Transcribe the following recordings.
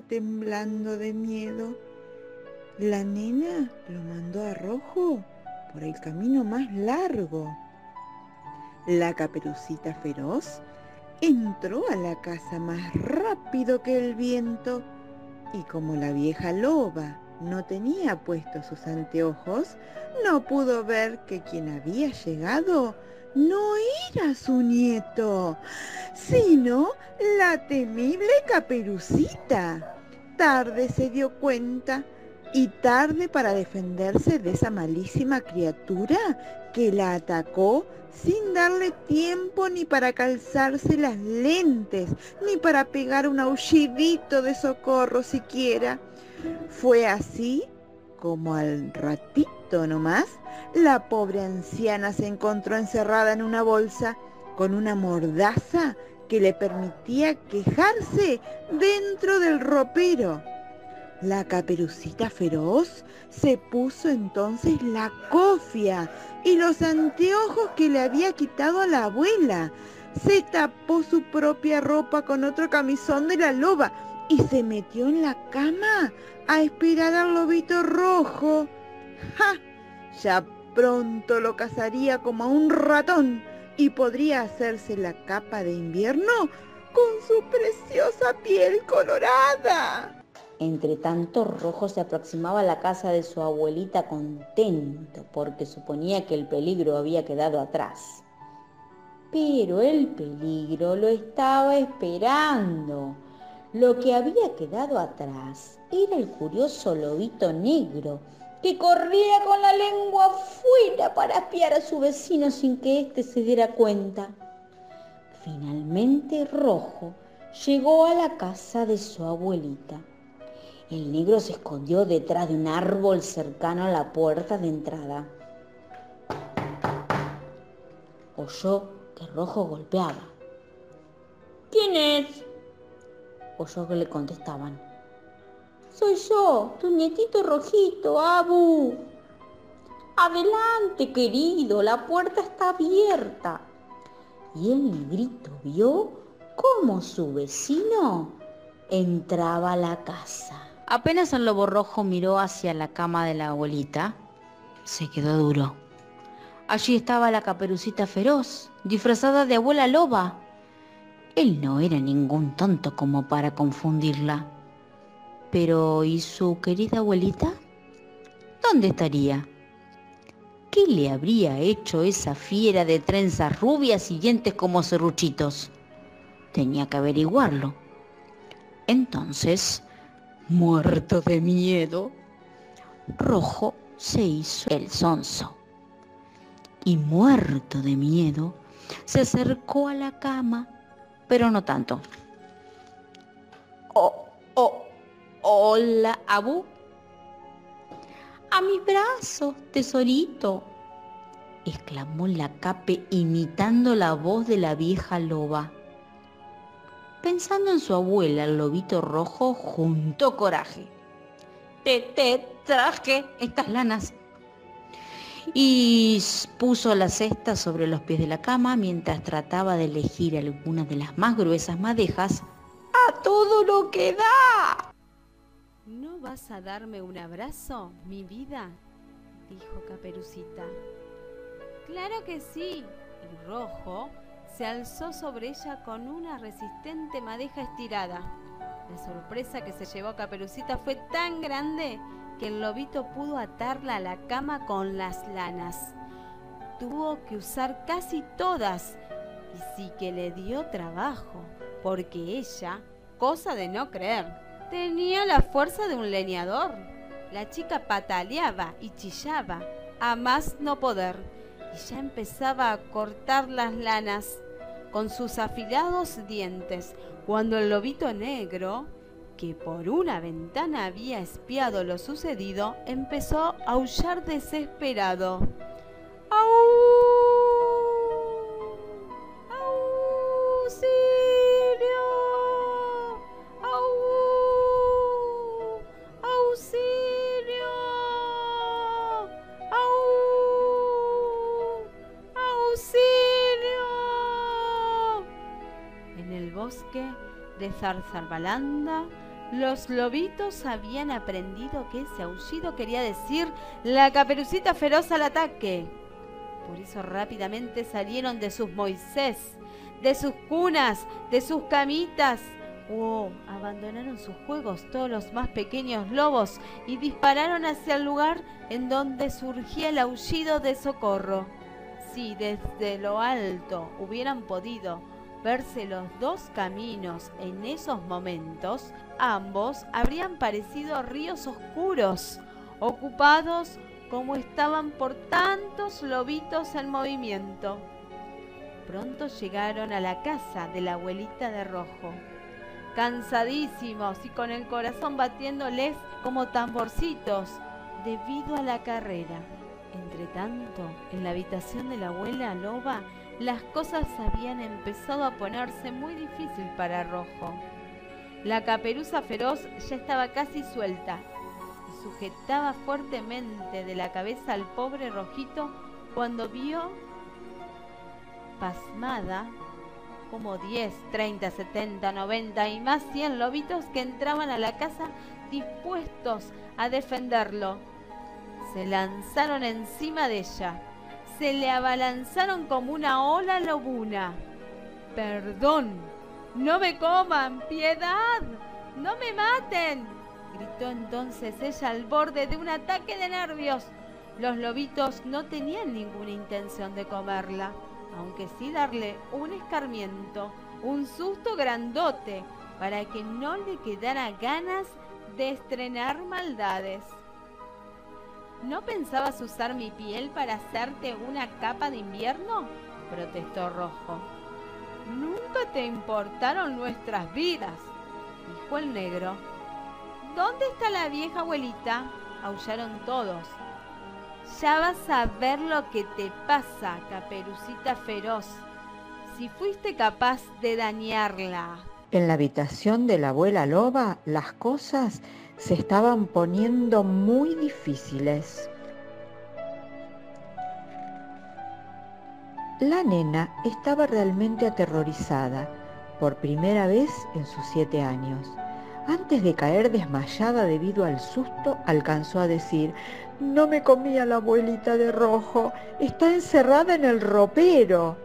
Temblando de miedo. La nena lo mandó a Rojo por el camino más largo. La caperucita feroz entró a la casa más rápido que el viento y como la vieja loba no tenía puestos sus anteojos, no pudo ver que quien había llegado no era su nieto, sino la temible caperucita. Tarde se dio cuenta y tarde para defenderse de esa malísima criatura que la atacó sin darle tiempo ni para calzarse las lentes, ni para pegar un aullidito de socorro siquiera. Fue así como al ratito nomás, la pobre anciana se encontró encerrada en una bolsa con una mordaza que le permitía quejarse dentro del ropero. La caperucita feroz se puso entonces la cofia y los anteojos que le había quitado a la abuela. Se tapó su propia ropa con otro camisón de la loba y se metió en la cama a esperar al lobito rojo. ¡Ja! Ya pronto lo cazaría como a un ratón y podría hacerse la capa de invierno con su preciosa piel colorada. Entre tanto, Rojo se aproximaba a la casa de su abuelita contento porque suponía que el peligro había quedado atrás. Pero el peligro lo estaba esperando. Lo que había quedado atrás era el curioso lobito negro que corría con la lengua afuera para espiar a su vecino sin que éste se diera cuenta. Finalmente Rojo llegó a la casa de su abuelita. El negro se escondió detrás de un árbol cercano a la puerta de entrada. Oyó que Rojo golpeaba. ¿Quién es? oyó que le contestaban. Soy yo, tu nietito rojito, Abu. Adelante, querido, la puerta está abierta. Y el negrito vio cómo su vecino entraba a la casa. Apenas el lobo rojo miró hacia la cama de la abuelita, se quedó duro. Allí estaba la caperucita feroz, disfrazada de abuela loba, él no era ningún tonto como para confundirla. Pero ¿y su querida abuelita? ¿Dónde estaría? ¿Qué le habría hecho esa fiera de trenzas rubias y dientes como serruchitos? Tenía que averiguarlo. Entonces, muerto de miedo, Rojo se hizo el sonso. Y muerto de miedo, se acercó a la cama pero no tanto. Oh, oh, hola, Abu. A mi brazo, tesorito, exclamó la cape imitando la voz de la vieja loba. Pensando en su abuela, el lobito rojo juntó coraje. Te, te traje estas lanas y puso la cesta sobre los pies de la cama mientras trataba de elegir algunas de las más gruesas madejas a todo lo que da. ¿No vas a darme un abrazo, mi vida? dijo Caperucita. Claro que sí. Y Rojo se alzó sobre ella con una resistente madeja estirada. La sorpresa que se llevó Caperucita fue tan grande que el lobito pudo atarla a la cama con las lanas. Tuvo que usar casi todas y sí que le dio trabajo, porque ella, cosa de no creer, tenía la fuerza de un leñador. La chica pataleaba y chillaba, a más no poder, y ya empezaba a cortar las lanas con sus afilados dientes, cuando el lobito negro que por una ventana había espiado lo sucedido, empezó a aullar desesperado. De Zarzalbalanda, los lobitos habían aprendido que ese aullido quería decir la caperucita feroz al ataque. Por eso rápidamente salieron de sus Moisés, de sus cunas, de sus camitas. Oh, abandonaron sus juegos todos los más pequeños lobos y dispararon hacia el lugar en donde surgía el aullido de socorro. Si desde lo alto hubieran podido verse los dos caminos en esos momentos, ambos habrían parecido ríos oscuros, ocupados como estaban por tantos lobitos en movimiento. Pronto llegaron a la casa de la abuelita de rojo, cansadísimos y con el corazón batiéndoles como tamborcitos debido a la carrera. Entre tanto, en la habitación de la abuela loba las cosas habían empezado a ponerse muy difícil para Rojo. La caperuza feroz ya estaba casi suelta y sujetaba fuertemente de la cabeza al pobre Rojito cuando vio, pasmada, como 10, 30, 70, 90 y más 100 lobitos que entraban a la casa dispuestos a defenderlo. Se lanzaron encima de ella se le abalanzaron como una ola lobuna. Perdón, no me coman, piedad, no me maten, gritó entonces ella al borde de un ataque de nervios. Los lobitos no tenían ninguna intención de comerla, aunque sí darle un escarmiento, un susto grandote, para que no le quedara ganas de estrenar maldades. ¿No pensabas usar mi piel para hacerte una capa de invierno? protestó Rojo. Nunca te importaron nuestras vidas, dijo el negro. ¿Dónde está la vieja abuelita? aullaron todos. Ya vas a ver lo que te pasa, caperucita feroz, si fuiste capaz de dañarla. En la habitación de la abuela loba las cosas se estaban poniendo muy difíciles. La nena estaba realmente aterrorizada por primera vez en sus siete años. Antes de caer desmayada debido al susto, alcanzó a decir, no me comía la abuelita de rojo, está encerrada en el ropero.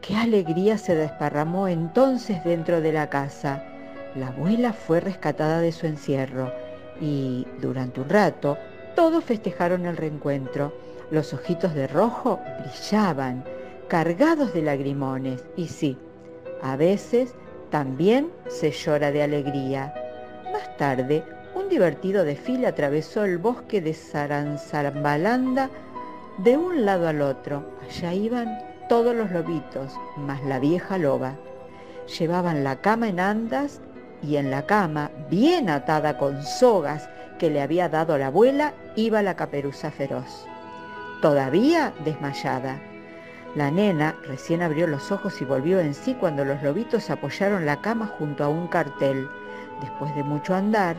Qué alegría se desparramó entonces dentro de la casa. La abuela fue rescatada de su encierro y durante un rato todos festejaron el reencuentro. Los ojitos de rojo brillaban, cargados de lagrimones. Y sí, a veces también se llora de alegría. Más tarde, un divertido desfile atravesó el bosque de Saranzambalanda de un lado al otro. Allá iban todos los lobitos, más la vieja loba. Llevaban la cama en andas y en la cama, bien atada con sogas que le había dado la abuela, iba la caperuza feroz, todavía desmayada. La nena recién abrió los ojos y volvió en sí cuando los lobitos apoyaron la cama junto a un cartel, después de mucho andar,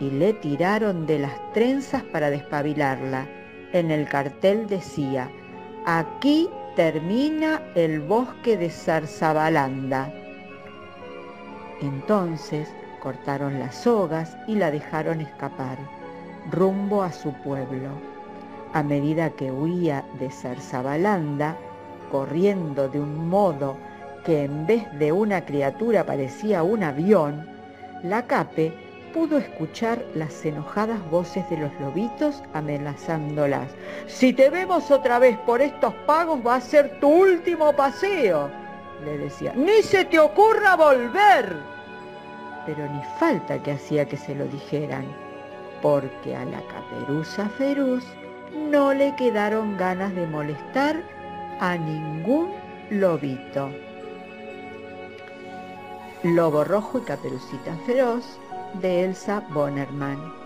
y le tiraron de las trenzas para despabilarla. En el cartel decía, aquí termina el bosque de Zarzabalanda. Entonces cortaron las sogas y la dejaron escapar, rumbo a su pueblo. A medida que huía de Zarzabalanda, corriendo de un modo que en vez de una criatura parecía un avión, la cape pudo escuchar las enojadas voces de los lobitos amenazándolas. Si te vemos otra vez por estos pagos va a ser tu último paseo le decía, ni se te ocurra volver. Pero ni falta que hacía que se lo dijeran, porque a la caperuza feroz no le quedaron ganas de molestar a ningún lobito. Lobo Rojo y Caperucita Feroz de Elsa Bonnerman.